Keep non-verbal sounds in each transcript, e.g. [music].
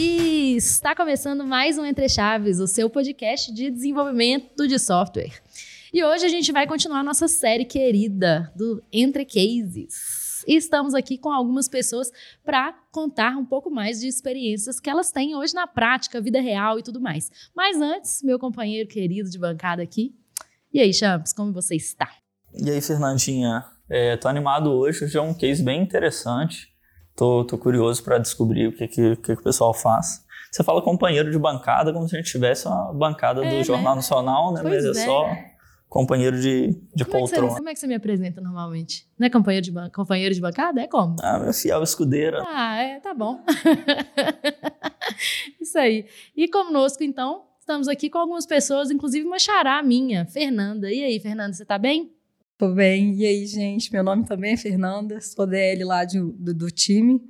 E está começando mais um Entre Chaves, o seu podcast de desenvolvimento de software. E hoje a gente vai continuar nossa série querida do Entre Cases. E estamos aqui com algumas pessoas para contar um pouco mais de experiências que elas têm hoje na prática, vida real e tudo mais. Mas antes, meu companheiro querido de bancada aqui. E aí, Champs, como você está? E aí, Fernandinha? É, tô animado hoje, hoje é um case bem interessante. Tô, tô curioso para descobrir o que, que, que, o pessoal faz. Você fala companheiro de bancada como se a gente tivesse uma bancada é, do Jornal né? Nacional, né? Pois Mas é, é só companheiro de, de como poltrona. É você, como é que você me apresenta normalmente? Não é companheiro de, companheiro de bancada? É como? Ah, meu fiel escudeira. Ah, é, tá bom. [laughs] Isso aí. E conosco, então, estamos aqui com algumas pessoas, inclusive uma xará minha, Fernanda. E aí, Fernanda, você tá bem? Tô bem. E aí, gente? Meu nome também é Fernanda, sou DL lá de, do, do time.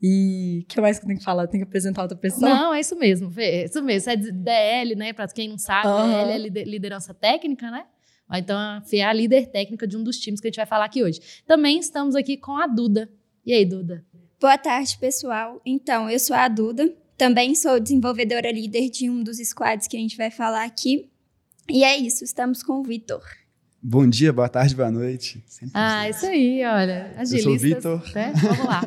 E o que mais que eu tenho que falar? Eu tenho que apresentar outra pessoa? Não, é isso mesmo, Fê. É isso mesmo. Você é DL, né? Para quem não sabe, uhum. DL é liderança técnica, né? Então, a Fê é a líder técnica de um dos times que a gente vai falar aqui hoje. Também estamos aqui com a Duda. E aí, Duda? Boa tarde, pessoal. Então, eu sou a Duda. Também sou desenvolvedora líder de um dos squads que a gente vai falar aqui. E é isso, estamos com o Vitor. Bom dia, boa tarde, boa noite. Sempre ah, isso aí, olha. Agilistas, Eu sou o Vitor. Né? Vamos lá.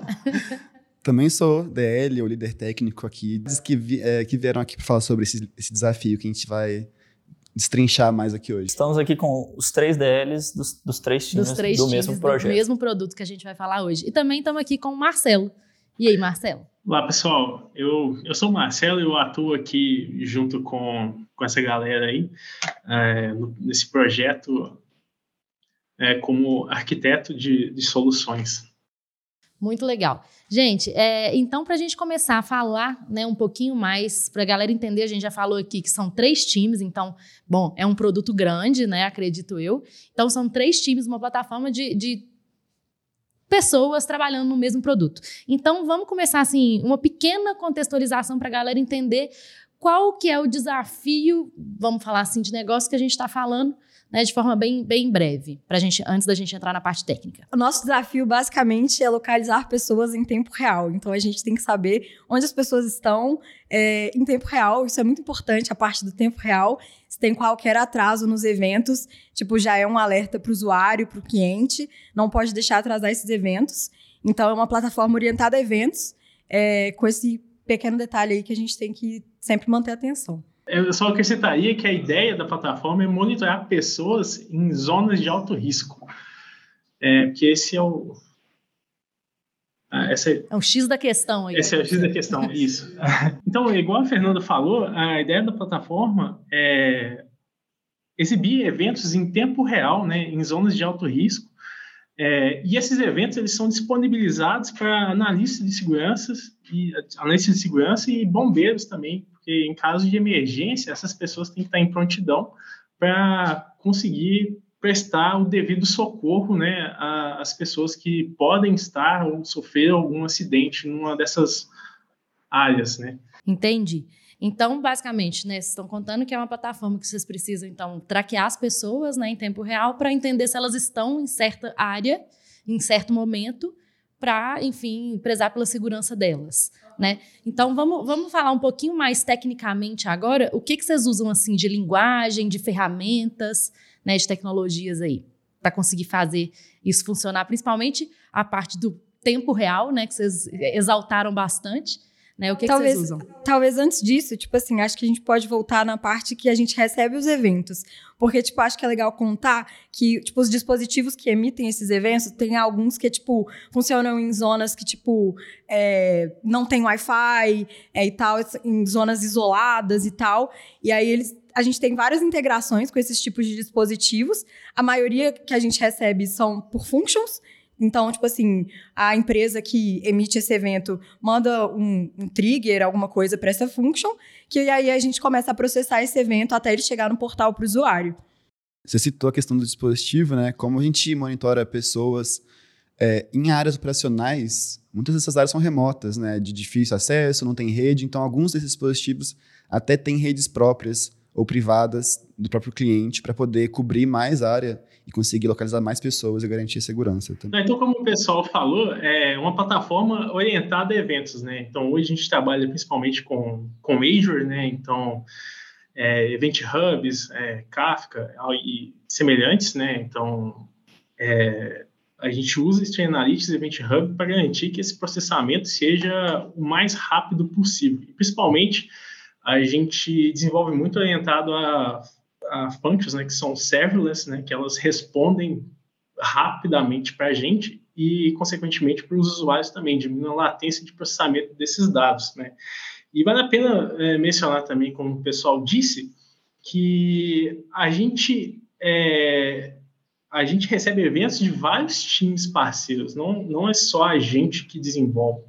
[laughs] Também sou DL, o líder técnico aqui. Diz que, vi, é, que vieram aqui para falar sobre esse, esse desafio que a gente vai destrinchar mais aqui hoje. Estamos aqui com os três DLs dos, dos três times dos três do times mesmo projeto. Do mesmo produto que a gente vai falar hoje. E também estamos aqui com o Marcelo. E aí, Marcelo? Olá, pessoal. Eu, eu sou o Marcelo e eu atuo aqui junto com, com essa galera aí, é, nesse projeto é, como arquiteto de, de soluções. Muito legal. Gente, é, então, para a gente começar a falar né, um pouquinho mais, para a galera entender, a gente já falou aqui que são três times, então, bom, é um produto grande, né? Acredito eu. Então, são três times, uma plataforma de, de pessoas trabalhando no mesmo produto. Então, vamos começar assim, uma pequena contextualização para a galera entender qual que é o desafio, vamos falar assim, de negócio que a gente está falando né, de forma bem, bem breve, pra gente, antes da gente entrar na parte técnica. O nosso desafio, basicamente, é localizar pessoas em tempo real. Então, a gente tem que saber onde as pessoas estão é, em tempo real. Isso é muito importante, a parte do tempo real. Se tem qualquer atraso nos eventos, tipo, já é um alerta para o usuário, para o cliente. Não pode deixar atrasar esses eventos. Então, é uma plataforma orientada a eventos, é, com esse pequeno detalhe aí que a gente tem que sempre manter atenção. Eu só acrescentaria que a ideia da plataforma é monitorar pessoas em zonas de alto risco. É, que esse é o. Ah, essa é, é o X da questão aí. Esse é o X da questão, [laughs] isso. Então, igual a Fernanda falou, a ideia da plataforma é exibir eventos em tempo real, né, em zonas de alto risco. É, e esses eventos eles são disponibilizados para analistas de segurança e analistas de segurança e bombeiros também porque em caso de emergência, essas pessoas têm que estar em prontidão para conseguir prestar o devido socorro né, às pessoas que podem estar ou sofrer algum acidente numa dessas áreas. Né? Entendi. Então, basicamente, né, vocês estão contando que é uma plataforma que vocês precisam, então, traquear as pessoas né, em tempo real para entender se elas estão em certa área, em certo momento, para, enfim, prezar pela segurança delas né? Então vamos, vamos falar um pouquinho mais tecnicamente agora. O que, que vocês usam assim de linguagem, de ferramentas, né, de tecnologias aí para conseguir fazer isso funcionar, principalmente a parte do tempo real, né, que vocês exaltaram bastante. Né? O que, talvez, que vocês usam? Talvez antes disso, tipo assim, acho que a gente pode voltar na parte que a gente recebe os eventos. Porque, tipo, acho que é legal contar que, tipo, os dispositivos que emitem esses eventos, tem alguns que, tipo, funcionam em zonas que, tipo, é, não tem Wi-Fi é, e tal, em zonas isoladas e tal. E aí eles a gente tem várias integrações com esses tipos de dispositivos. A maioria que a gente recebe são por functions, então, tipo assim, a empresa que emite esse evento manda um, um trigger, alguma coisa para essa function, que aí a gente começa a processar esse evento até ele chegar no portal para o usuário. Você citou a questão do dispositivo, né? Como a gente monitora pessoas é, em áreas operacionais, muitas dessas áreas são remotas, né? De difícil acesso, não tem rede, então alguns desses dispositivos até têm redes próprias ou privadas do próprio cliente para poder cobrir mais área e conseguir localizar mais pessoas e garantir segurança também. Então, como o pessoal falou, é uma plataforma orientada a eventos, né? Então, hoje a gente trabalha principalmente com, com Azure, né? Então, é, Event Hubs, é, Kafka e semelhantes, né? Então, é, a gente usa Stream Analytics e Event Hub para garantir que esse processamento seja o mais rápido possível. Principalmente, a gente desenvolve muito orientado a, a functions, né, que são serverless, né, que elas respondem rapidamente para a gente e, consequentemente, para os usuários também, diminuindo a latência de processamento desses dados. Né. E vale a pena é, mencionar também, como o pessoal disse, que a gente é, a gente recebe eventos de vários times parceiros, não, não é só a gente que desenvolve.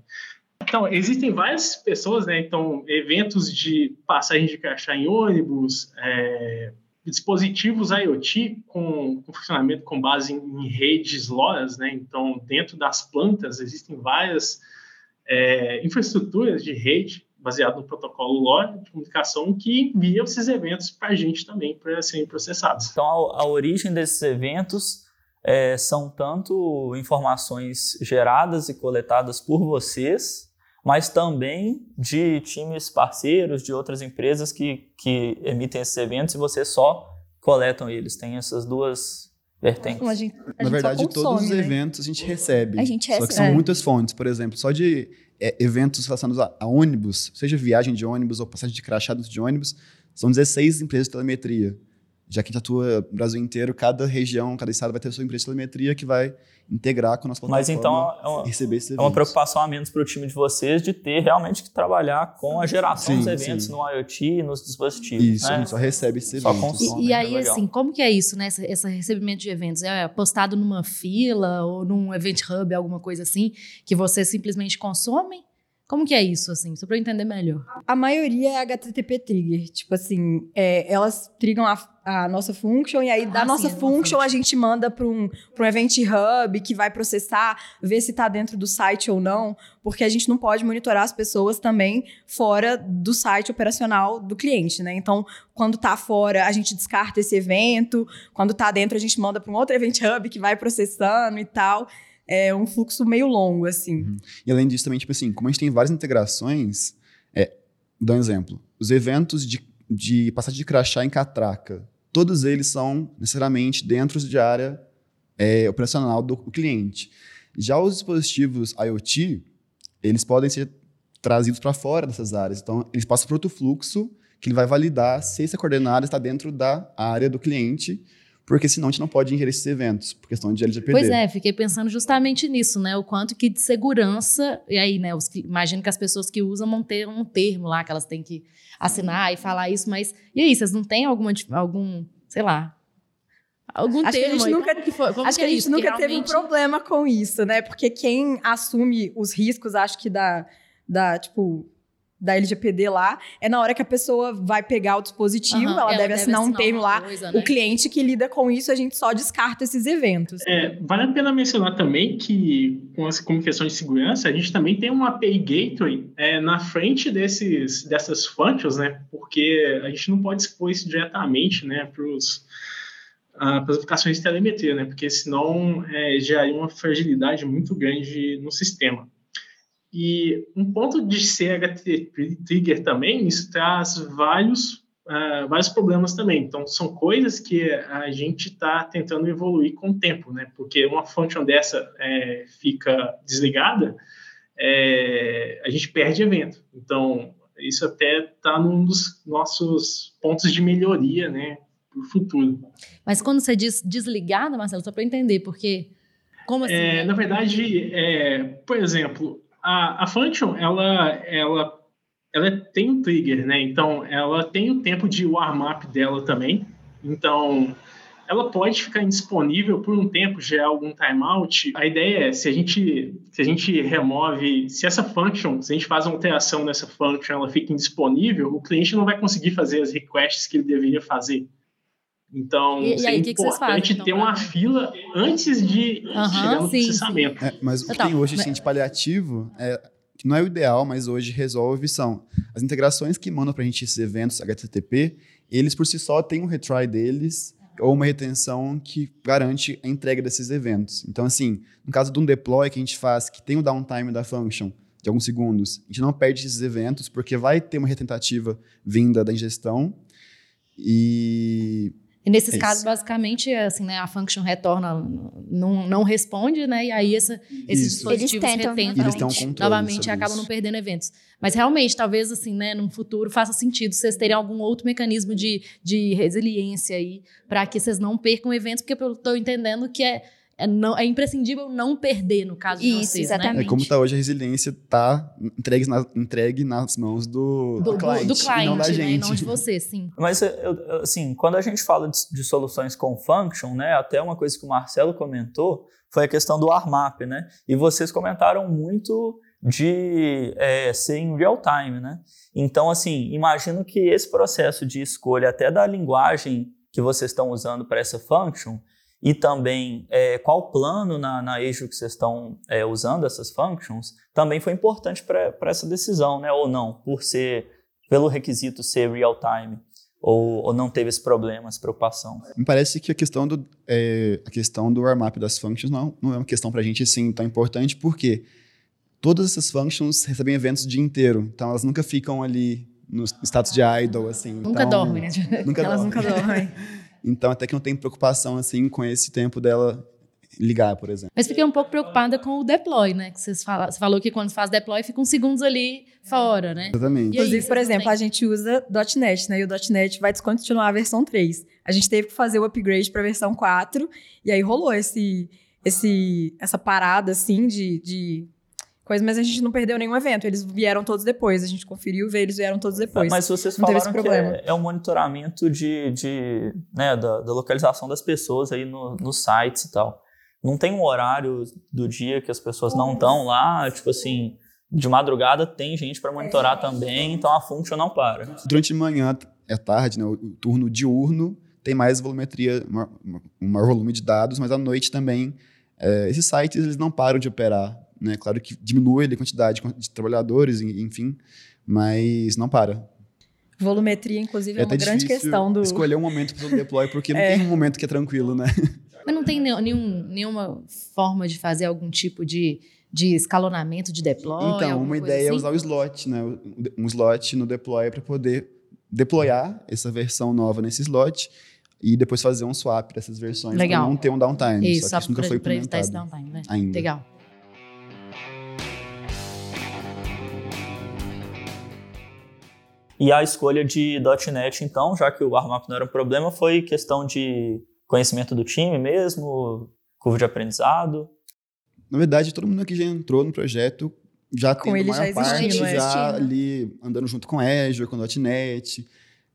Então, existem várias pessoas, né? Então, eventos de passagem de crachá em ônibus, é, dispositivos IoT com, com, funcionamento com base em, em redes LoRa's, né? Então, dentro das plantas existem várias é, infraestruturas de rede baseado no protocolo LoRa de comunicação que envia esses eventos para a gente também para serem processados. Então, a, a origem desses eventos é, são tanto informações geradas e coletadas por vocês, mas também de times parceiros, de outras empresas que, que emitem esses eventos e vocês só coletam eles. Tem essas duas vertentes. A gente, a Na verdade, consome, todos os né? eventos a gente recebe. A gente Só que recebe. são É. muitas fontes. Por exemplo, só de é, eventos relacionados a, a ônibus, seja viagem de ônibus ou passagem de crachá dentro de ônibus, são 16 empresas de telemetria. Já que a gente atua no Brasil inteiro, cada região, cada estado vai ter a sua empresa de telemetria que vai integrar com a nossa plataforma Mas então é uma, receber esses é uma preocupação a menos para o time de vocês de ter realmente que trabalhar com a geração Sim, dos eventos sim. no IoT e nos dispositivos. Isso, né? a gente só recebe esses Só eventos. consome. E, e é aí, legal. assim, como que é isso, né? Esse, esse recebimento de eventos? É postado numa fila ou num event hub, alguma coisa assim, que vocês simplesmente consomem? Como que é isso, assim? Só pra eu entender melhor. A maioria é HTTP trigger. Tipo assim, é, elas trigam a, a nossa function e aí da Ah, nossa sim, é uma function a gente manda para um, pra um event hub que vai processar, ver se tá dentro do site ou não, porque a gente não pode monitorar as pessoas também fora do site operacional do cliente, né? Então, quando tá fora, a gente descarta esse evento, quando tá dentro, a gente manda para um outro event hub que vai processando e tal. É um fluxo meio longo, assim. E além disso, também, tipo assim, como a gente tem várias integrações, é, dá um exemplo. Os eventos de, de passagem de crachá em catraca, todos eles são necessariamente dentro de área é, operacional do cliente. Já os dispositivos IoT, eles podem ser trazidos para fora dessas áreas. Então, eles passam por outro fluxo que ele vai validar se essa coordenada está dentro da área do cliente, porque senão a gente não pode ingerir esses eventos, por questão de LGPD. Pois é, fiquei pensando justamente nisso, né? O quanto que de segurança. E aí, né? Os, que- imagino que as pessoas que usam vão ter um termo lá que elas têm que assinar e falar isso, mas. E aí, vocês não têm alguma, algum, sei lá. Algum Acho que a termo gente nunca- que foi? Acho que a é gente nunca teve um realmente- problema com isso, né? Porque quem assume os riscos, acho que da, da tipo, da LGPD lá, é na hora que a pessoa vai pegar o dispositivo, Aham, ela, deve assinar um termo lá. coisa, né? O cliente que lida com isso, a gente só descarta esses eventos. É, vale a pena mencionar também que, com as como questão de segurança, a gente também tem uma API Gateway é, na frente desses, dessas functions, né? Porque a gente não pode expor isso diretamente né, para as aplicações de telemetria, né? Porque senão é, geraria uma fragilidade muito grande no sistema. E um ponto de ser trigger também, isso traz vários ah, vários problemas também. Então, são coisas que a gente está tentando evoluir com o tempo, né? Porque uma function dessa é, fica desligada, é, a gente perde evento. Então, isso até está num dos nossos pontos de melhoria, né? Para o futuro. Mas quando você diz desligada, Marcelo, só para entender, porque. Como assim? É, né? na verdade, é, por exemplo, a, a function, ela, ela, ela tem um trigger, né? Então, ela tem o tempo de warm-up dela também. Então, ela pode ficar indisponível por um tempo, gerar algum timeout. A ideia é, se a gente, se a gente remove, se essa function, se a gente faz uma alteração nessa function, ela fica indisponível, o cliente não vai conseguir fazer as requests que ele deveria fazer. Então, E- e aí, o que que vocês fazem, importante então, ter uma pra- fila antes de Aham, chegar no sim, sim. processamento. É, mas o que Então, tem hoje assim, de paliativo, é, que não é o ideal, mas hoje resolve, são as integrações que mandam para a gente esses eventos HTTP, eles por si só têm um retry deles ou uma retenção que garante a entrega desses eventos. Então, assim, no caso de um deploy que a gente faz, que tem o downtime da function de alguns segundos, a gente não perde esses eventos, porque vai ter uma retentativa vinda da ingestão. E e nesses É casos, basicamente, assim, né, a function retorna, não, não responde, né? E aí essa, esses Isso. dispositivos Eles tentam retentam eles controle novamente e acabam isso. não perdendo eventos. Mas realmente, talvez, assim, né, num futuro faça sentido vocês terem algum outro mecanismo de, de resiliência aí para que vocês não percam eventos, porque eu estou entendendo que é, é, não, é imprescindível não perder no caso de Isso, vocês, exatamente. né? É como está hoje a resiliência está entregue, na- entregue nas mãos do, Do, do cliente, do cliente, e não da né? E gente. não de você, sim. Mas, eu- eu- assim, quando a gente fala de, de soluções com function, né, até uma coisa que o Marcelo comentou foi a questão do RMAP, né? E vocês comentaram muito de é, ser em real time, né? Então, assim, imagino que esse processo de escolha até da linguagem que vocês estão usando para essa function e também é, qual plano na, na Azure que vocês estão é, usando essas functions também foi importante para essa decisão, né? Ou não, por ser pelo requisito ser real time ou, ou não teve esse problema, essa preocupação. Me parece que a questão do, é, a questão do warm-up das functions não, não é uma questão para a gente assim tão importante, porque todas essas functions recebem eventos o dia inteiro, então elas nunca ficam ali no status de idle, assim. Nunca então, dorme, né? [laughs] Nunca Elas dorme. nunca dormem. [laughs] Então até que não tem preocupação assim com esse tempo dela ligar, por exemplo. Mas fiquei um pouco preocupada com o deploy, né? Que vocês fala, você falou que quando faz deploy fica uns segundos ali fora, né? Exatamente. Aí, Inclusive, por exemplo, a gente usa .NET, né? E o .NET vai descontinuar a versão 3. A gente teve que fazer o upgrade para a versão 4 e aí rolou esse, esse, essa parada, assim, de, de coisa, mas a gente não perdeu nenhum evento. Eles vieram todos depois. A gente conferiu, veio, eles vieram todos depois. Mas vocês Não falaram esse que problema. é, é um monitoramento de, de, né, da, da localização das pessoas aí no, nos sites e tal. Não tem um horário do dia que as pessoas não estão lá, tipo assim, de madrugada tem gente para monitorar também, então a function não para. Durante a manhã, é tarde, né? O turno diurno tem mais volumetria, um maior volume de dados, mas à noite também é, esses sites eles não param de operar, né? Claro que diminui a quantidade de trabalhadores, en- enfim, mas não para. Volumetria, inclusive, é, até uma grande difícil questão do. escolher um momento para o deploy, porque não [laughs] É. tem um momento que é tranquilo, né? Mas não tem ne- nenhum, nenhuma forma de fazer algum tipo de, de escalonamento de deploy? então, uma ideia é assim? usar o slot, né? Um slot no deploy para poder deployar essa versão nova nesse slot e depois fazer um swap dessas versões para não ter um downtime. Isso, só que isso nunca pra, foi pra evitar esse implementado downtime, né? ainda. Legal. E a escolha de .NET, então, já que o RMAP não era um problema, foi questão de conhecimento do time mesmo, curva de aprendizado. Na verdade, todo mundo que já entrou no projeto já Com tem ele já parte existindo, é. já Existindo. ali andando junto com Azure, com .NET.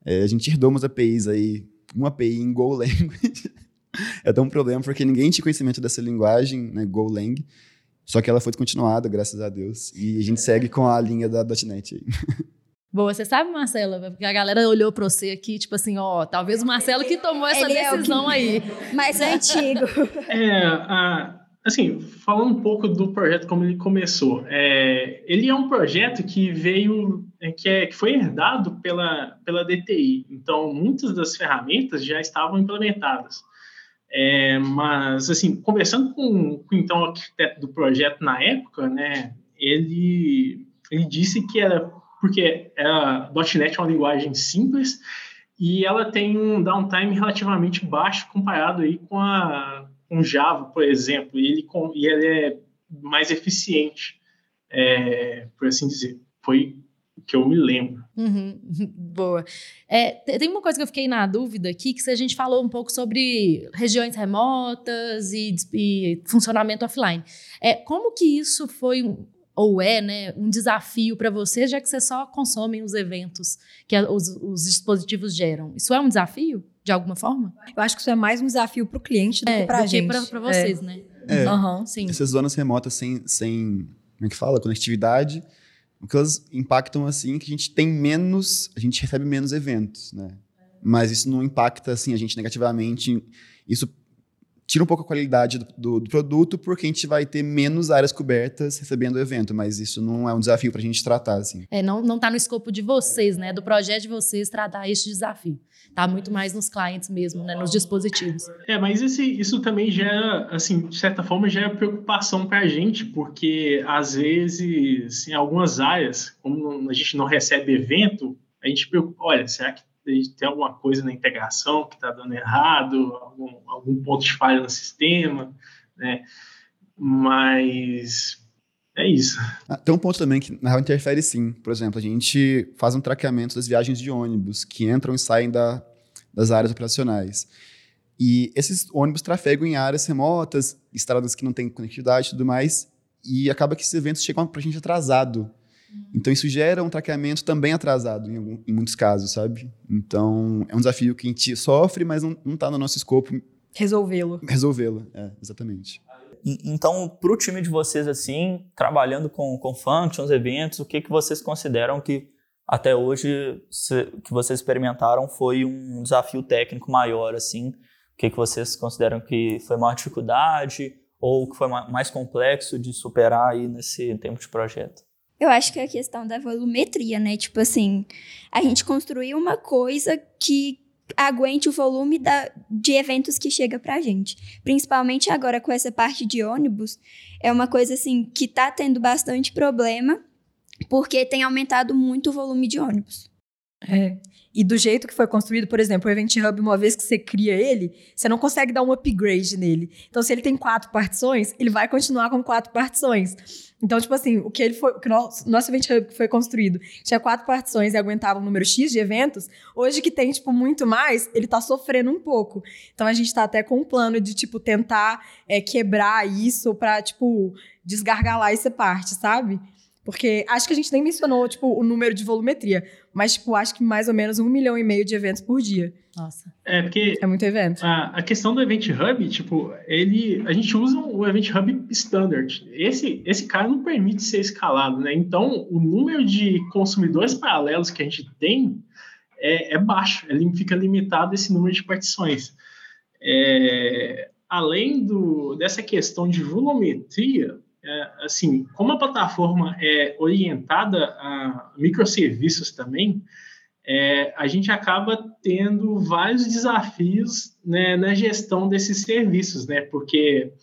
É, a gente herdou umas APIs aí, uma API em Golang. [laughs] é tão um problema porque ninguém tinha conhecimento dessa linguagem, né, Golang. Só que ela foi descontinuada, graças a Deus. E a gente segue com a linha da .NET aí. [laughs] Boa, você sabe, Marcela, porque a galera olhou pra você aqui, tipo assim, ó, talvez o Marcelo que tomou essa Ele é o decisão que- aí. Mais antigo. [laughs] É, a- assim, falando um pouco do projeto como ele começou, é, ele é um projeto que veio, é, que, é, que foi herdado pela, pela DTI. Então, muitas das ferramentas já estavam implementadas. É, mas, assim, conversando com, com então, o arquiteto do projeto na época, né, ele, ele disse que era porque a .NET é uma linguagem simples e ela tem um downtime relativamente baixo comparado aí com a com Java, por exemplo, e ele, e ele é mais eficiente, é, por assim dizer. Foi o que eu me lembro. Uhum, [laughs] boa. É, te- tem uma coisa que eu fiquei na dúvida aqui, que se a gente falou um pouco sobre regiões remotas e, e funcionamento offline. É, como que isso foi, ou é, né, um desafio para vocês, já que vocês só consomem os eventos que a- os, os dispositivos geram? Isso é um desafio, de alguma forma? Eu acho que isso é mais um desafio pro cliente do É, que pra do gente. pra vocês, né? É. Aham. Sim. Essas zonas remotas sem, sem como é que fala? Conectividade. O que elas impactam, assim, é que a gente tem menos, a gente recebe menos eventos, né? Mas isso não impacta, assim, a gente negativamente. Isso tira um pouco a qualidade do, do, do, produto, porque a gente vai ter menos áreas cobertas recebendo o evento, mas isso não é um desafio para a gente tratar, assim. É, não, não tá no escopo de vocês, né, do projeto de vocês tratar este desafio. Tá muito mais nos clientes mesmo, né, nos dispositivos. É, mas esse, isso também gera, assim, de certa forma, gera preocupação para a gente, porque às vezes, em algumas áreas, como a gente não recebe evento, a gente preocupa, olha, será que tem alguma coisa na integração que está dando errado, algum, algum ponto de falha no sistema, né? Mas é isso. Ah, tem um ponto também que na real interfere sim. Por exemplo, a gente faz um traqueamento das viagens de ônibus que entram e saem da, das áreas operacionais. E esses ônibus trafegam em áreas remotas, estradas que não têm conectividade e tudo mais, e acaba que esses eventos chegam para a gente atrasado. Então isso gera um traqueamento também atrasado em, algum, em, muitos casos, sabe? Então é um desafio que a gente sofre, mas não está no nosso escopo resolvê-lo. Resolvê-lo, é, exatamente. Então, para o time de vocês, assim, trabalhando com, com functions, eventos, o que, que vocês consideram que até hoje se, que vocês experimentaram foi um desafio técnico maior, assim? O que, que vocês consideram que foi maior dificuldade ou que foi mais complexo de superar aí nesse tempo de projeto? Eu acho que é a questão da volumetria, né? Tipo assim, a gente construiu uma coisa que aguente o volume da, de eventos que chega pra gente. Principalmente agora com essa parte de ônibus, é uma coisa assim que tá tendo bastante problema, porque tem aumentado muito o volume de ônibus. É. E do jeito que foi construído, por exemplo, o Event Hub, uma vez que você cria ele, você não consegue dar um upgrade nele. Então, se ele tem quatro partições, ele vai continuar com quatro partições. Então, tipo assim, o que ele foi, o nosso, nosso Event Hub que foi construído tinha quatro partições e aguentava um número X de eventos, hoje que tem, tipo, muito mais, ele tá sofrendo um pouco. Então, a gente tá até com um plano de, tipo, tentar é, quebrar isso pra, tipo, desgargalar essa parte, sabe? Porque acho que a gente nem mencionou, tipo, o número de volumetria. Mas, tipo, acho que mais ou menos um milhão e meio de eventos por dia. Nossa. É, porque... É muito evento. A, a questão do Event Hub, tipo, ele... A gente usa o Event Hub Standard. Esse, esse cara não permite ser escalado, né? Então, o número de consumidores paralelos que a gente tem é, é baixo. Ele fica limitado a esse número de partições. É, além do, dessa questão de volumetria, é, assim, como a plataforma é orientada a microserviços também, é, a gente acaba tendo vários desafios né, na gestão desses serviços, né? Porque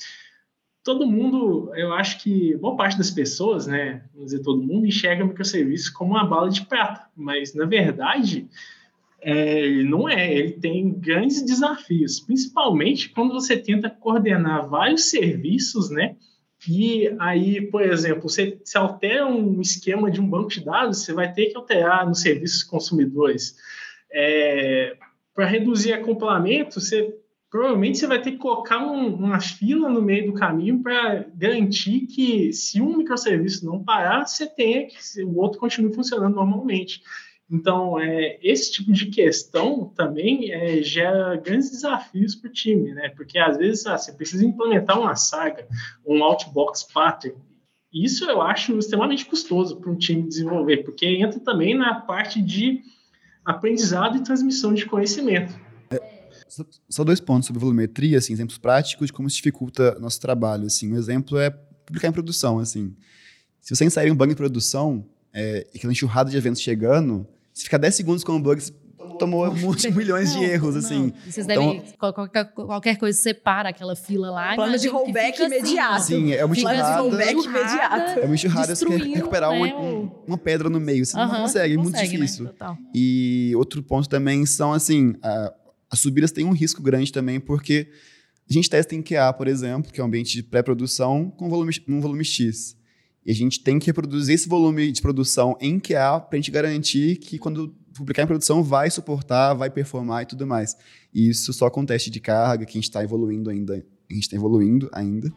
todo mundo, eu acho que boa parte das pessoas, né, vamos dizer todo mundo, enxerga microserviços como uma bala de prata, mas na verdade é, não é, ele tem grandes desafios, principalmente quando você tenta coordenar vários serviços, né? E aí, por exemplo, você se altera um esquema de um banco de dados, você vai ter que alterar nos serviços consumidores. É, Para reduzir acoplamento, você provavelmente você vai ter que colocar um, uma fila no meio do caminho para garantir que se um microserviço não parar, você tenha que o outro continue funcionando normalmente. Então, é, esse tipo de questão também é, gera grandes desafios para o time, né? Porque às vezes ah, você precisa implementar uma saga, um outbox pattern. Isso eu acho extremamente custoso para um time desenvolver, porque entra também na parte de aprendizado e transmissão de conhecimento. É, só dois pontos sobre volumetria, assim, exemplos práticos de como isso dificulta nosso trabalho. Assim, um exemplo é publicar em produção. Assim, se você inserir um bug em produção é, e aquela enxurrada de eventos chegando, se ficar 10 segundos com o bug, tomou muitos [laughs] milhões de erros, não. assim. Vocês então, devem, qualquer, qualquer coisa separa aquela fila lá. Plano de rollback assim, imediato. Sim, é uma enxurrada. Plano de rollback imediato. É uma enxurrada, você quer recuperar né, uma, uma, pedra no meio, você uh -huh, não consegue, é muito consegue, né, difícil. Né? E outro ponto também são, assim, a, as subidas têm um risco grande também, porque a gente testa em QA, por exemplo, que é um ambiente de pré-produção, com volume, um volume X. E a gente tem que reproduzir esse volume de produção em QA para a gente garantir que quando publicar em produção vai suportar, vai performar e tudo mais. E isso só com teste de carga, que a gente está evoluindo ainda. A gente está evoluindo ainda.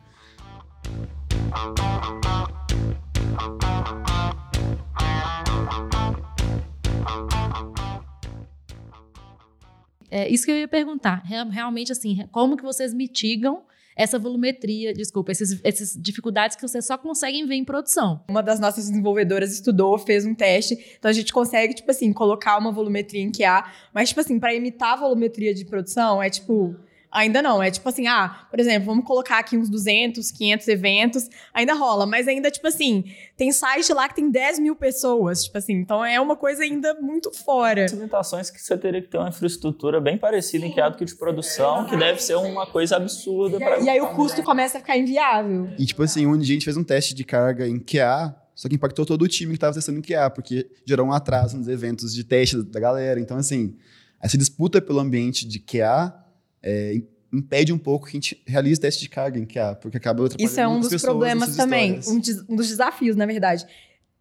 É isso que eu ia perguntar. Realmente, assim, como que vocês mitigam essa volumetria, desculpa, essas dificuldades que você só conseguem ver em produção. Uma das nossas desenvolvedoras estudou, fez um teste, então a gente consegue, tipo assim, colocar uma volumetria em QA, mas, tipo assim, para imitar a volumetria de produção, é tipo Ainda não. É tipo assim, ah, por exemplo, vamos colocar aqui uns 200, 500 eventos. Ainda rola, mas ainda, tipo assim, tem site lá que tem 10 mil pessoas. Tipo assim, então é uma coisa ainda muito fora. As limitações que você teria que ter uma infraestrutura bem parecida em QA do que de produção, que deve ser uma coisa absurda. Pra... E aí o custo começa a ficar inviável. E tipo assim, onde a gente fez um teste de carga em QA, só que impactou todo o time que estava testando em QA, porque gerou um atraso nos eventos de teste da galera. Então, assim, essa disputa pelo ambiente de QA é, impede um pouco que a gente realize teste de carga em QA, porque acaba Isso é um dos problemas também, um, um dos desafios, na verdade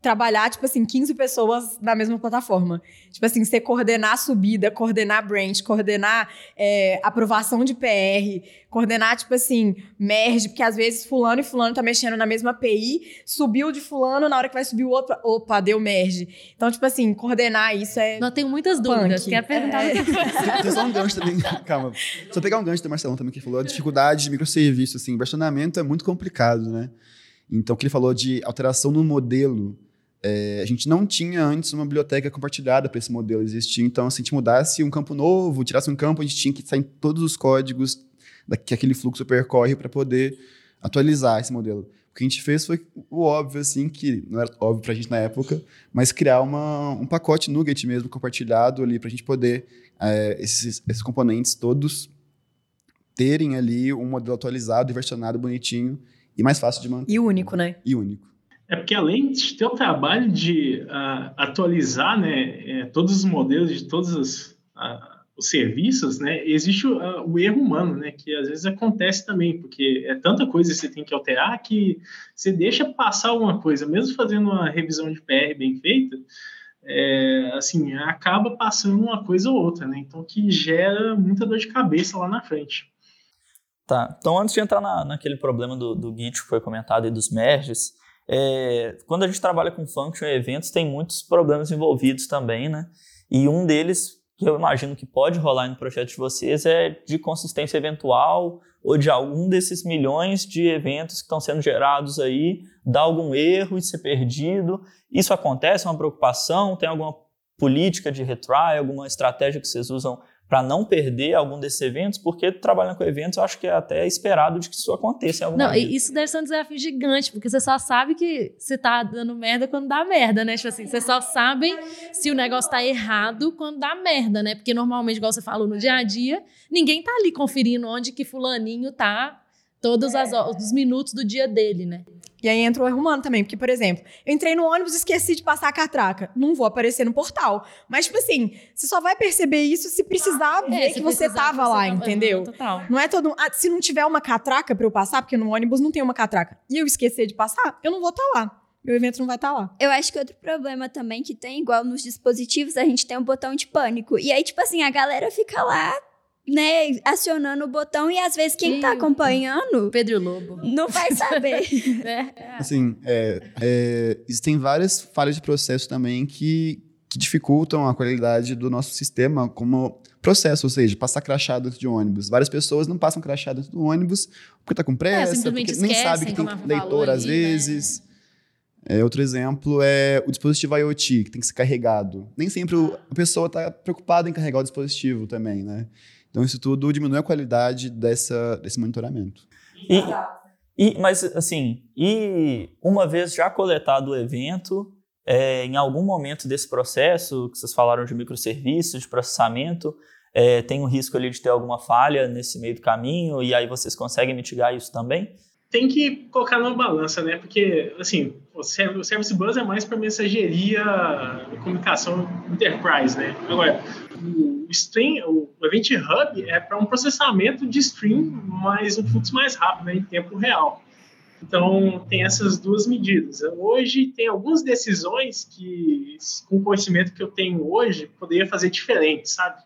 trabalhar, tipo assim, 15 pessoas na mesma plataforma. Tipo assim, você coordenar subida, coordenar branch, coordenar é, aprovação de PR, coordenar, tipo assim, merge, porque às vezes fulano e fulano tá mexendo na mesma API, subiu de fulano, na hora que vai subir o outro, opa, deu merge. Então, tipo assim, coordenar isso é Não, tenho muitas dúvidas, punk. quero perguntar É. Tem só um gancho também, [laughs] calma. Só pegar um gancho do Marcelão também que falou, a dificuldade de microserviço, assim, versionamento é muito complicado, né? Então, o que ele falou de alteração no modelo, é, a gente não tinha antes uma biblioteca compartilhada para esse modelo existir. Então, se a gente mudasse um campo novo, tirasse um campo, a gente tinha que sair todos os códigos da, que aquele fluxo percorre para poder atualizar esse modelo. O que a gente fez foi o óbvio, assim, que não era óbvio para a gente na época, mas criar uma, um pacote Nugget mesmo compartilhado ali para a gente poder, é, esses, esses componentes todos terem ali um modelo atualizado e versionado bonitinho e mais fácil de manter. E único, né? E único. É porque além de ter o trabalho de ah, atualizar né, eh, todos os modelos de todos os, ah, os serviços, né, existe o, ah, o erro humano, né, que às vezes acontece também, porque é tanta coisa que você tem que alterar que você deixa passar alguma coisa, mesmo fazendo uma revisão de PR bem feita, é, assim, acaba passando uma coisa ou outra, né, então que gera muita dor de cabeça lá na frente. Tá, então antes de entrar na, naquele problema do, do Git que foi comentado e dos merges, é, quando a gente trabalha com function e eventos, tem muitos problemas envolvidos também, né? E um deles, que eu imagino que pode rolar no projeto de vocês, é de consistência eventual ou de algum desses milhões de eventos que estão sendo gerados aí, dar algum erro e ser perdido. Isso acontece? É uma preocupação? Tem alguma política de retry, alguma estratégia que vocês usam para não perder algum desses eventos, porque trabalhando com eventos, eu acho que é até esperado de que isso aconteça em algum Não, e isso deve ser um desafio gigante, porque você só sabe que você tá dando merda quando dá merda, né? Tipo assim, vocês só sabem se o negócio tá errado quando dá merda, né? Porque normalmente, igual você falou, no dia a dia, ninguém tá ali conferindo onde que fulaninho tá todos as, os minutos do dia dele, né? E aí entra o erro humano também, porque, por exemplo, eu entrei no ônibus e esqueci de passar a catraca. Não vou aparecer no portal. Mas, tipo assim, você só vai perceber isso se precisar ver É, se que você precisar, tava você lá, tava- entendeu? Total. Não é todo. ah, se não tiver uma catraca pra eu passar, porque no ônibus não tem uma catraca, e eu esquecer de passar, eu não vou estar lá. Meu evento não vai estar lá. Eu acho que outro problema também que tem, igual nos dispositivos, a gente tem um botão de pânico. E aí, tipo assim, a galera fica lá, né, acionando o botão e às vezes quem tá Sim. acompanhando Pedro Lobo. não vai saber. [laughs] É. Assim, é, é, existem várias falhas de processo também que, que dificultam a qualidade do nosso sistema como processo, ou seja, passar crachá dentro de ônibus. Várias pessoas não passam crachá dentro do ônibus porque tá com pressa, simplesmente porque nem sabe que tem é leitor às né? vezes. É, outro exemplo é o dispositivo IoT, que tem que ser carregado. Nem sempre o- a pessoa está preocupada em carregar o dispositivo também, né? Então, isso tudo diminui a qualidade dessa, desse monitoramento. E, e- mas, assim, e uma vez já coletado o evento, é, em algum momento desse processo, que vocês falaram de microserviços, de processamento, é, tem um risco ali de ter alguma falha nesse meio do caminho, e aí vocês conseguem mitigar isso também? Tem que colocar numa balança, né? Porque, assim, o Serv- o Service Bus é mais para mensageria comunicação enterprise, né? Agora, o stream, o Event Hub é para um processamento de stream, mais um fluxo mais rápido, né, em tempo real. Então, tem essas duas medidas. Hoje, tem algumas decisões que, com o conhecimento que eu tenho hoje, poderia fazer diferente, sabe?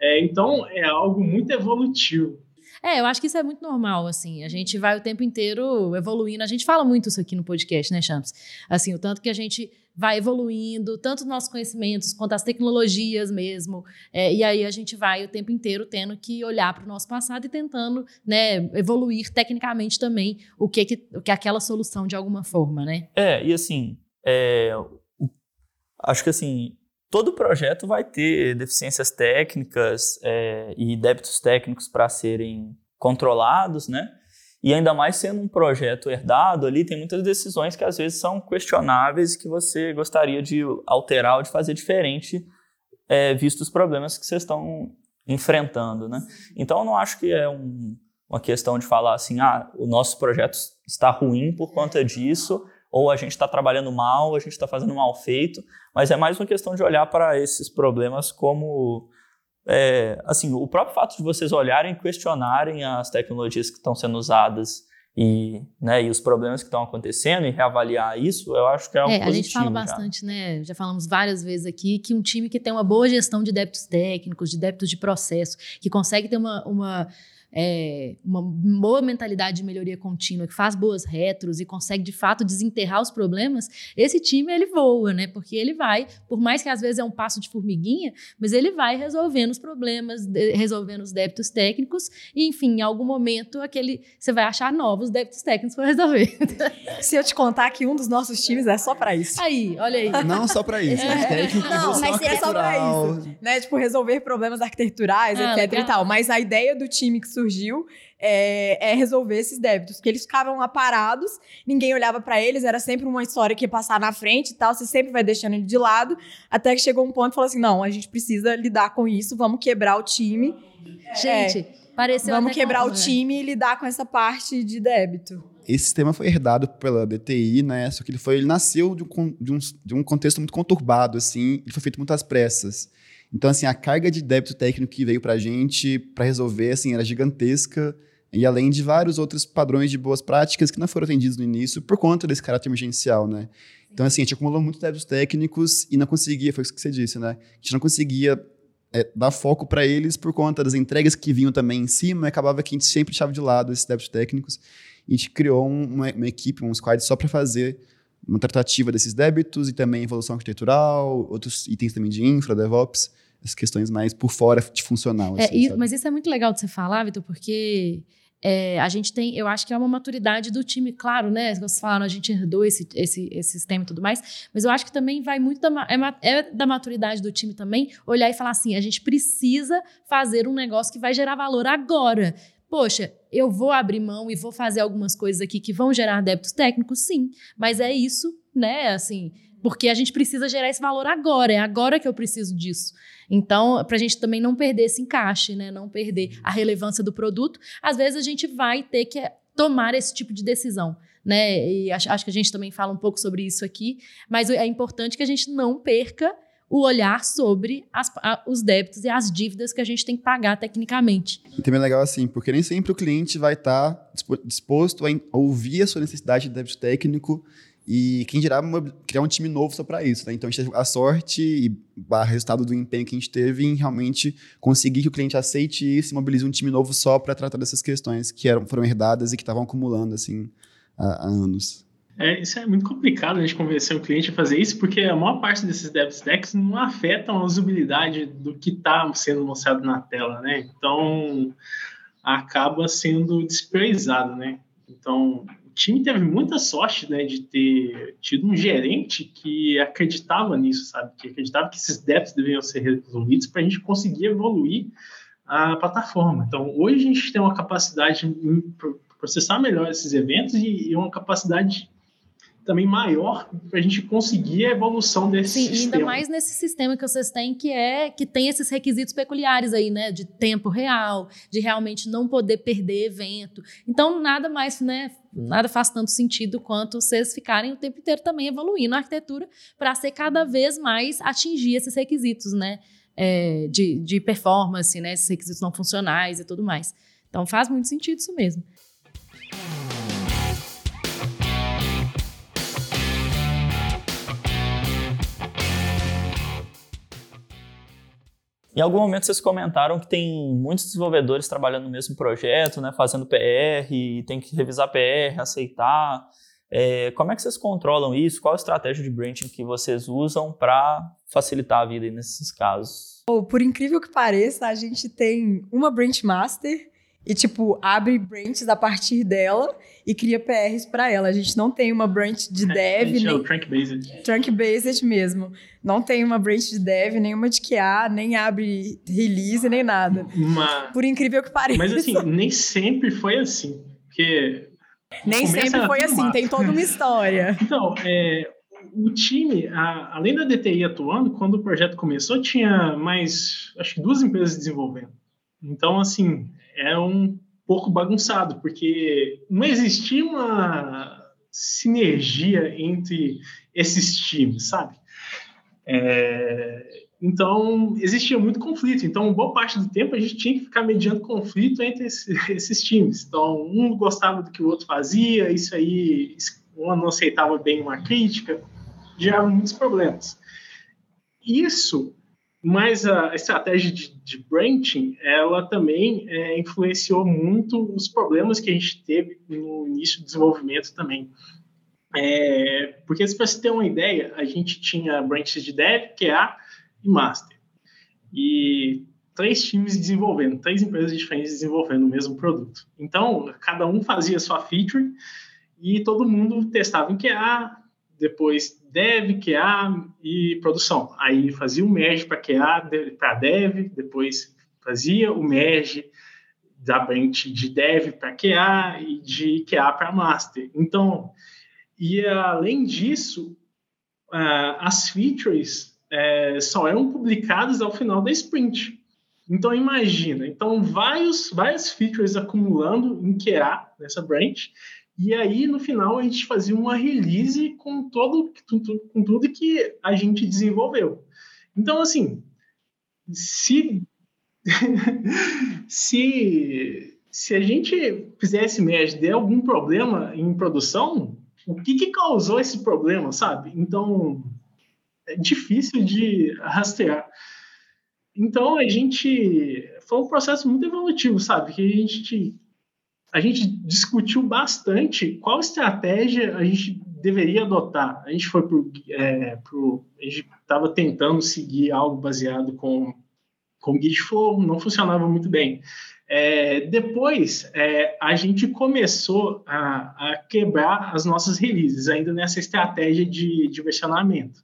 É, então, é algo muito evolutivo. É, eu acho que isso é muito normal, assim. A gente vai o tempo inteiro evoluindo. A gente fala muito isso aqui no podcast, né, Champs? Assim, o tanto que a gente vai evoluindo, tanto os nossos conhecimentos quanto as tecnologias mesmo. É, e aí a gente vai o tempo inteiro tendo que olhar para o nosso passado e tentando, né, evoluir tecnicamente também o que, que, o que aquela solução de alguma forma, né? É, e assim, é, acho que assim, todo projeto vai ter deficiências técnicas é, e débitos técnicos para serem controlados, né? E ainda mais sendo um projeto herdado ali, tem muitas decisões que às vezes são questionáveis que você gostaria de alterar ou de fazer diferente, é, visto os problemas que vocês estão enfrentando, né? Então, eu não acho que é um, uma questão de falar assim, ah, o nosso projeto está ruim por conta disso, ou a gente está trabalhando mal, a gente está fazendo mal feito, mas é mais uma questão de olhar para esses problemas como é, assim, o próprio fato de vocês olharem e questionarem as tecnologias que estão sendo usadas e, né, e os problemas que estão acontecendo e reavaliar isso, eu acho que é algo é, A gente fala bastante, né? Já falamos várias vezes aqui que um time que tem uma boa gestão de débitos técnicos, de débitos de processo, que consegue ter uma, uma é, uma boa mentalidade de melhoria contínua, que faz boas retros e consegue de fato desenterrar os problemas, esse time ele voa, né? Porque ele vai, por mais que às vezes é um passo de formiguinha, mas ele vai resolvendo os problemas, resolvendo os débitos técnicos e, enfim, em algum momento aquele você vai achar novos débitos técnicos para resolver. [laughs] Se eu te contar que um dos nossos times é só para isso. Aí, olha aí. Não só para isso, é. técnico Não, mas é só para isso, né? Tipo resolver problemas arquiteturais, ah, etc legal. e tal. Mas a ideia do time que surgiu é, é, resolver esses débitos, porque eles ficavam lá parados, ninguém olhava para eles, era sempre uma história que ia passar na frente e tal, você sempre vai deixando ele de lado, até que chegou um ponto e falou assim: não, a gente precisa lidar com isso, vamos quebrar o time. Gente, é, pareceu. Vamos quebrar como, o time né? e lidar com essa parte de débito. Esse sistema foi herdado pela DTI, né? Só que ele foi, ele nasceu de um, de um, de um contexto muito conturbado, assim, e foi feito muitas pressas. Então, assim, a carga de débito técnico que veio para a gente para resolver, assim, era gigantesca. E além de vários outros padrões de boas práticas que não foram atendidos no início por conta desse caráter emergencial, né? Então, assim, a gente acumulou muitos débitos técnicos e não conseguia, foi isso que você disse, né? A gente não conseguia é, dar foco para eles por conta das entregas que vinham também em cima, e acabava que a gente sempre deixava de lado esses débitos técnicos. E a gente criou uma, uma equipe, um squad só para fazer uma tratativa desses débitos e também evolução arquitetural, outros itens também de infra, DevOps, as questões mais por fora de funcional. É, assim, mas isso é muito legal de você falar, Vitor, porque é, a gente tem, eu acho que é uma maturidade do time, claro, né? Vocês falaram, a gente herdou esse, esse, esse sistema e tudo mais, mas eu acho que também vai muito da, é, é, da maturidade do time também olhar e falar assim: a gente precisa fazer um negócio que vai gerar valor agora. Poxa, eu vou abrir mão e vou fazer algumas coisas aqui que vão gerar débitos técnicos, sim, mas é isso, né? Assim, porque a gente precisa gerar esse valor agora, é agora que eu preciso disso. Então, para a gente também não perder esse encaixe, né? não perder a relevância do produto, às vezes a gente vai ter que tomar esse tipo de decisão. Né? E acho, acho que a gente também fala um pouco sobre isso aqui, mas é importante que a gente não perca o olhar sobre as, a, os débitos e as dívidas que a gente tem que pagar tecnicamente. E também é legal assim, porque nem sempre o cliente vai estar tá disposto a ouvir a sua necessidade de débito técnico e quem dirá criar um time novo só para isso. Né? Então a gente teve a sorte e o resultado do empenho que a gente teve em realmente conseguir que o cliente aceite isso e mobilize um time novo só para tratar dessas questões que eram, foram herdadas e que estavam acumulando assim há, há anos. É, isso é muito complicado a gente convencer o cliente a fazer isso, porque a maior parte desses stacks não afetam a usabilidade do que está sendo mostrado na tela, né? Então, acaba sendo desprezado, né? Então, time teve muita sorte, né, de ter tido um gerente que acreditava nisso, sabe? Que acreditava que esses débitos deveriam ser resolvidos para a gente conseguir evoluir a plataforma. Então, hoje a gente tem uma capacidade de processar melhor esses eventos e uma capacidade também maior para a gente conseguir a evolução desse Sim, sistema. ainda mais nesse sistema que vocês têm, que é que tem esses requisitos peculiares aí, né? De tempo real, de realmente não poder perder evento. Então, nada mais, né? Nada faz tanto sentido quanto vocês ficarem o tempo inteiro também evoluindo a arquitetura para ser cada vez mais atingir esses requisitos, né? É, de, de performance, né? Esses requisitos não funcionais e tudo mais. Então, faz muito sentido isso mesmo. Em algum momento vocês comentaram que tem muitos desenvolvedores trabalhando no mesmo projeto, né, fazendo PR, tem que revisar PR, aceitar. É, como é que vocês controlam isso? Qual a estratégia de branching que vocês usam para facilitar a vida nesses casos? Oh, por incrível que pareça, a gente tem uma branch master e, tipo, abre branches a partir dela e cria PRs para ela. A gente não tem uma branch de dev, a gente é o nem trunk-based. trunk-based mesmo. Não tem uma branch de dev, nenhuma de QA, nem abre release, nem nada. Uma... Por incrível que pareça. Mas assim, nem sempre foi assim. Porque nem sempre foi assim, tem toda uma história. [laughs] Então, é, o time, a- além da DTI atuando, quando o projeto começou, tinha mais, acho que duas empresas desenvolvendo. Então, assim, é um pouco bagunçado, porque não existia uma sinergia entre esses times, sabe? É, então, existia muito conflito. Então, boa parte do tempo a gente tinha que ficar mediando conflito entre esse- [laughs] esses times. Então, um gostava do que o outro fazia, isso aí, um não aceitava bem uma crítica, gerava muitos problemas. Isso, mais a estratégia de, de branching, ela também é, influenciou muito os problemas que a gente teve no início do desenvolvimento também. É, porque, para você ter uma ideia, a gente tinha branches de dev, QA e master. E três times desenvolvendo, três empresas diferentes desenvolvendo o mesmo produto. Então, cada um fazia sua feature e todo mundo testava em QA, depois dev, QA e produção. Aí fazia o merge para QA, para dev, depois fazia o merge da branch de dev para QA e de QA para master. Então, e além disso, as features uh, só eram publicadas ao final da sprint. Então imagina, então vários, várias features acumulando em QA nessa branch, e aí no final a gente fazia uma release com todo com tudo que a gente desenvolveu. Então assim, se [laughs] se se a gente fizesse merge der algum problema em produção, o que, que causou esse problema, sabe? Então, é difícil de rastrear. Então, a gente... Foi um processo muito evolutivo, sabe? Que a gente, a gente discutiu bastante qual estratégia a gente deveria adotar. A gente foi pro... É, a gente estava tentando seguir algo baseado com, com Git Flow, não funcionava muito bem. É, depois, é, a gente começou a, a, quebrar as nossas releases, ainda nessa estratégia de, de versionamento.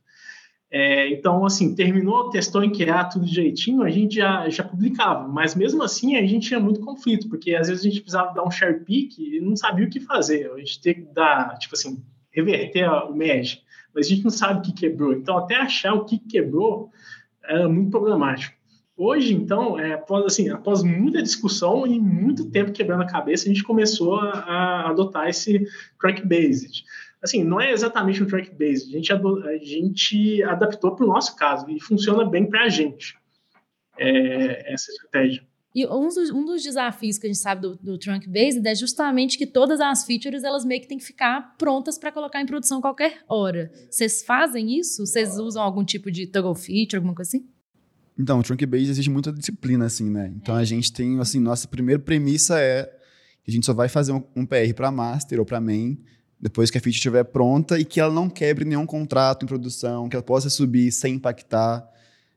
É, então, assim, terminou, testou em QA tudo direitinho, a gente já, já publicava, mas mesmo assim a gente tinha muito conflito, porque às vezes a gente precisava dar um share pick e não sabia o que fazer, a gente tinha que dar, tipo assim, reverter o merge, mas a gente não sabe o que quebrou, então até achar o que quebrou era muito problemático. Hoje, então, é, após, assim, após muita discussão e muito tempo quebrando a cabeça, a gente começou a, a adotar esse track-based. Assim, não é exatamente um track-based, a gente, a gente adaptou para o nosso caso e funciona bem para a gente, é, essa estratégia. E um dos, um dos, desafios que a gente sabe do, do Trunk Based é justamente que todas as features elas meio que têm que ficar prontas para colocar em produção a qualquer hora. Vocês fazem isso? Vocês usam algum tipo de toggle feature, alguma coisa assim? Então, o Trunk Base exige muita disciplina, assim, né? Então, a gente tem, assim, nossa primeira premissa é que a gente só vai fazer um, um PR para master ou para main depois que a feature estiver pronta e que ela não quebre nenhum contrato em produção, que ela possa subir sem impactar,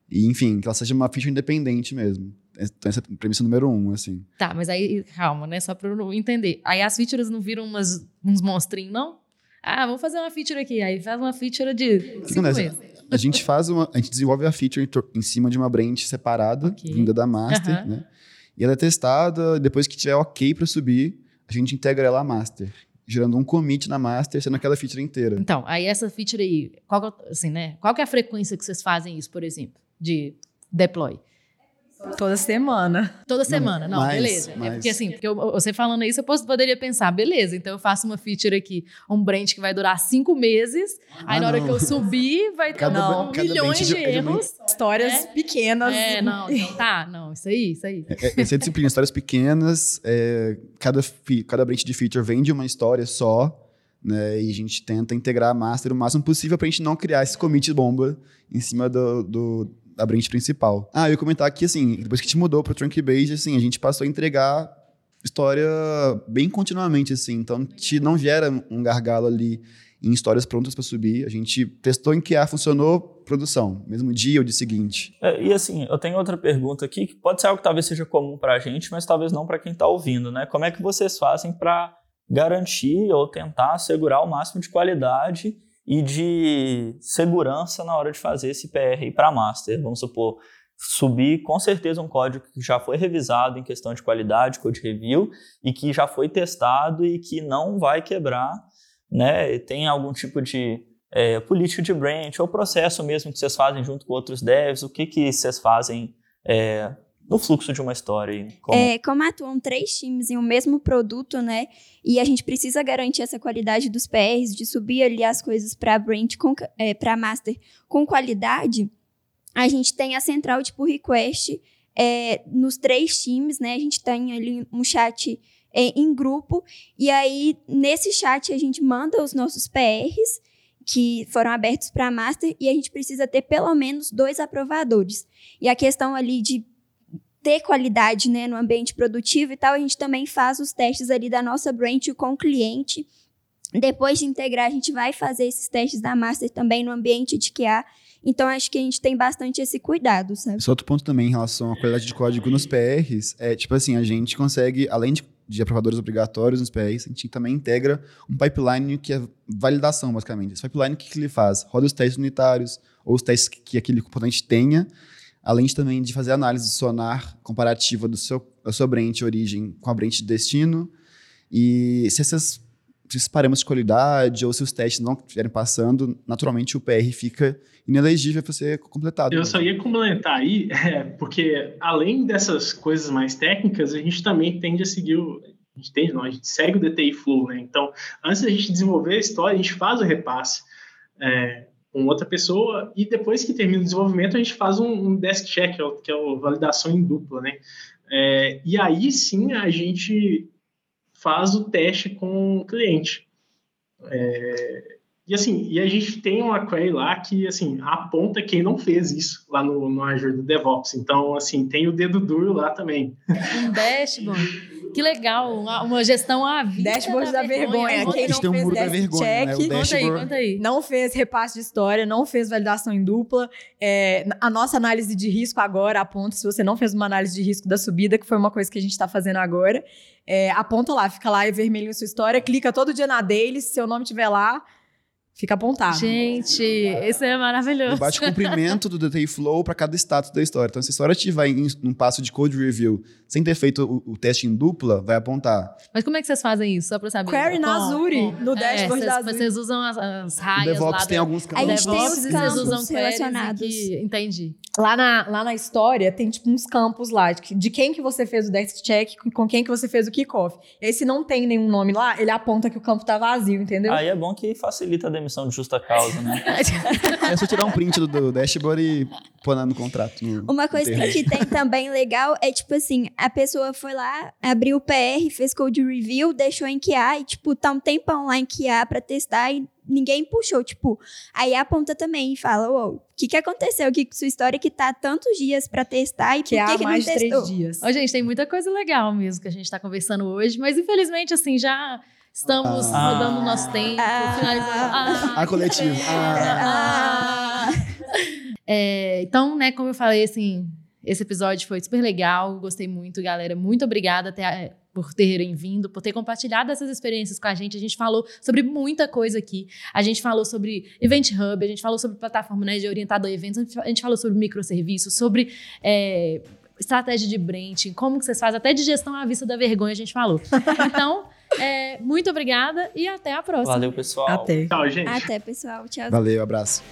e, enfim, que ela seja uma feature independente mesmo. Então, essa é a premissa número um, assim. Tá, mas aí, calma, né? Só para eu entender. Aí as features não viram umas, uns monstrinhos, não? Ah, vamos fazer uma feature aqui. Aí faz uma feature de cinco meses. A gente faz uma, a gente desenvolve a feature em cima de uma branch separada, okay. vinda da master, uhum. né? E ela é testada, depois que tiver ok para subir, a gente integra ela à master, gerando um commit na master, sendo aquela feature inteira. Então, aí essa feature aí, qual, assim, né? Qual que é a frequência que vocês fazem isso, por exemplo, de deploy? Toda semana. Toda semana, não, mais, beleza. Mais. É porque assim, porque eu, você falando isso, eu poderia pensar, beleza, então eu faço uma feature aqui, um branch que vai durar cinco meses, ah, aí na hora não. que eu subir, vai ter não, milhões de, de erros. Histórias é? pequenas. É, não, então tá, não, isso aí, isso aí. É, essa é a disciplina, histórias pequenas, é, cada, cada branch de feature vende uma história só, né, e a gente tenta integrar a master o máximo possível pra gente não criar esse commit bomba em cima do, do da branch principal. Ah, eu ia comentar aqui, assim, depois que a gente mudou pro Trunk Base, assim, a gente passou a entregar história bem continuamente, assim, então te não gera um gargalo ali em histórias prontas para subir. A gente testou em QA, funcionou, produção, mesmo dia ou dia seguinte. É, e assim, eu tenho outra pergunta aqui, que pode ser algo que talvez seja comum para a gente, mas talvez não para quem está ouvindo, né? Como é que vocês fazem para garantir ou tentar assegurar o máximo de qualidade e de segurança na hora de fazer esse PR para master? Vamos supor, subir com certeza um código que já foi revisado em questão de qualidade, code review, e que já foi testado e que não vai quebrar, né? Tem algum tipo de é, política de branch ou processo mesmo que vocês fazem junto com outros devs? O que, que vocês fazem é, no fluxo de uma história? Como... É, como atuam três times em um mesmo produto, né? E a gente precisa garantir essa qualidade dos PRs, de subir ali as coisas para branch, é, para master com qualidade a gente tem a central de pull request é, nos três times, né? A gente tem ali um chat é, em grupo, e aí nesse chat a gente manda os nossos PRs que foram abertos para master e a gente precisa ter pelo menos dois aprovadores. E a questão ali de ter qualidade né, no ambiente produtivo e tal, a gente também faz os testes ali da nossa branch com o cliente. Depois de integrar, a gente vai fazer esses testes da master também no ambiente de QA então, acho que a gente tem bastante esse cuidado, sabe? Só outro ponto também em relação à qualidade de código nos PRs, é tipo assim, a gente consegue, além de, de aprovadores obrigatórios nos PRs, a gente também integra um pipeline que é validação, basicamente. Esse pipeline, o que, que ele faz? Roda os testes unitários, ou os testes que, que aquele componente tenha, além de, também de fazer análise sonar comparativa do seu, da sua branch origem com a branch de destino, e se essas se esses parâmetros de qualidade ou se os testes não estiverem passando, naturalmente o PR fica inelegível para ser completado. Eu só ia complementar aí, [laughs] é, porque além dessas coisas mais técnicas, a gente também tende a seguir o. A gente tende, não, a gente segue o DTI Flow, né? Então, antes da gente desenvolver a história, a gente faz o repasse é, com outra pessoa e depois que termina o desenvolvimento, a gente faz um, um desk check, que é, que é a validação em dupla, né? É, e aí sim a gente faz o teste com o cliente. É, e assim, e a gente tem uma query lá que assim aponta quem não fez isso lá no, no Azure do DevOps. Então, assim, tem o dedo duro lá também. Um dashboard. Que legal, uma, uma gestão à vida. Dashboard da, da vergonha. vergonha. Quem não tem um fez muro da vergonha, check, né? conta aí, conta aí. Não fez repasse de história, não fez validação em dupla. É, a nossa análise de risco agora aponta se você não fez uma análise de risco da subida, que foi uma coisa que a gente está fazendo agora. É, aponta lá, fica lá e vermelho sua história, clica todo dia na daily, se seu nome estiver lá, Fica apontado. Gente, isso é maravilhoso. Bate cumprimento do DTI Flow para cada status da história. Então, se a história estiver em um passo de code review sem ter feito o, o, teste em dupla, vai apontar. Mas como é que vocês fazem isso? Só para saber. Query na Azure, no é, dashboard é, da Azure. Vocês usam as, as raias o DevOps lá. tem alguns campos. A gente tem os campos vocês usam relacionados. Que... Entendi. Lá na, lá na história tem tipo uns campos lá de, de quem que você fez o desk check, com quem que você fez o kickoff. E aí se não tem nenhum nome lá, ele aponta que o campo tá vazio, entendeu? Aí é bom que facilita a demissão de justa causa, né? [laughs] é só tirar um print do, do dashboard e pôr no contrato. No Uma coisa que tem também legal é tipo assim, a pessoa foi lá, abriu o PR, fez code review, deixou em QA e tipo, tá um tempão lá em QA pra testar e ninguém puxou, tipo, aí aponta também e fala, o que que aconteceu aqui com sua história que tá tantos dias para testar e que por que, que mais não testou? três dias. Ô, gente, tem muita coisa legal mesmo que a gente tá conversando hoje, mas infelizmente, assim, já estamos Ah. rodando o nosso tempo, Ah. finalizando. Ah. A coletivo. [laughs] Ah. Ah, É, então, né, como eu falei, assim, esse episódio foi super legal, gostei muito, galera. Muito obrigada até, por terem vindo, por ter compartilhado essas experiências com a gente. A gente falou sobre muita coisa aqui. A gente falou sobre Event Hub, a gente falou sobre plataforma né, de orientado a eventos, a gente falou sobre microserviços, sobre é, estratégia de branding, como que vocês fazem, até de gestão à vista da vergonha a gente falou. [laughs] Então, é, muito obrigada e até a próxima. Valeu, pessoal. Até. Tchau, gente. Até, pessoal. Tchau. Valeu, abraço.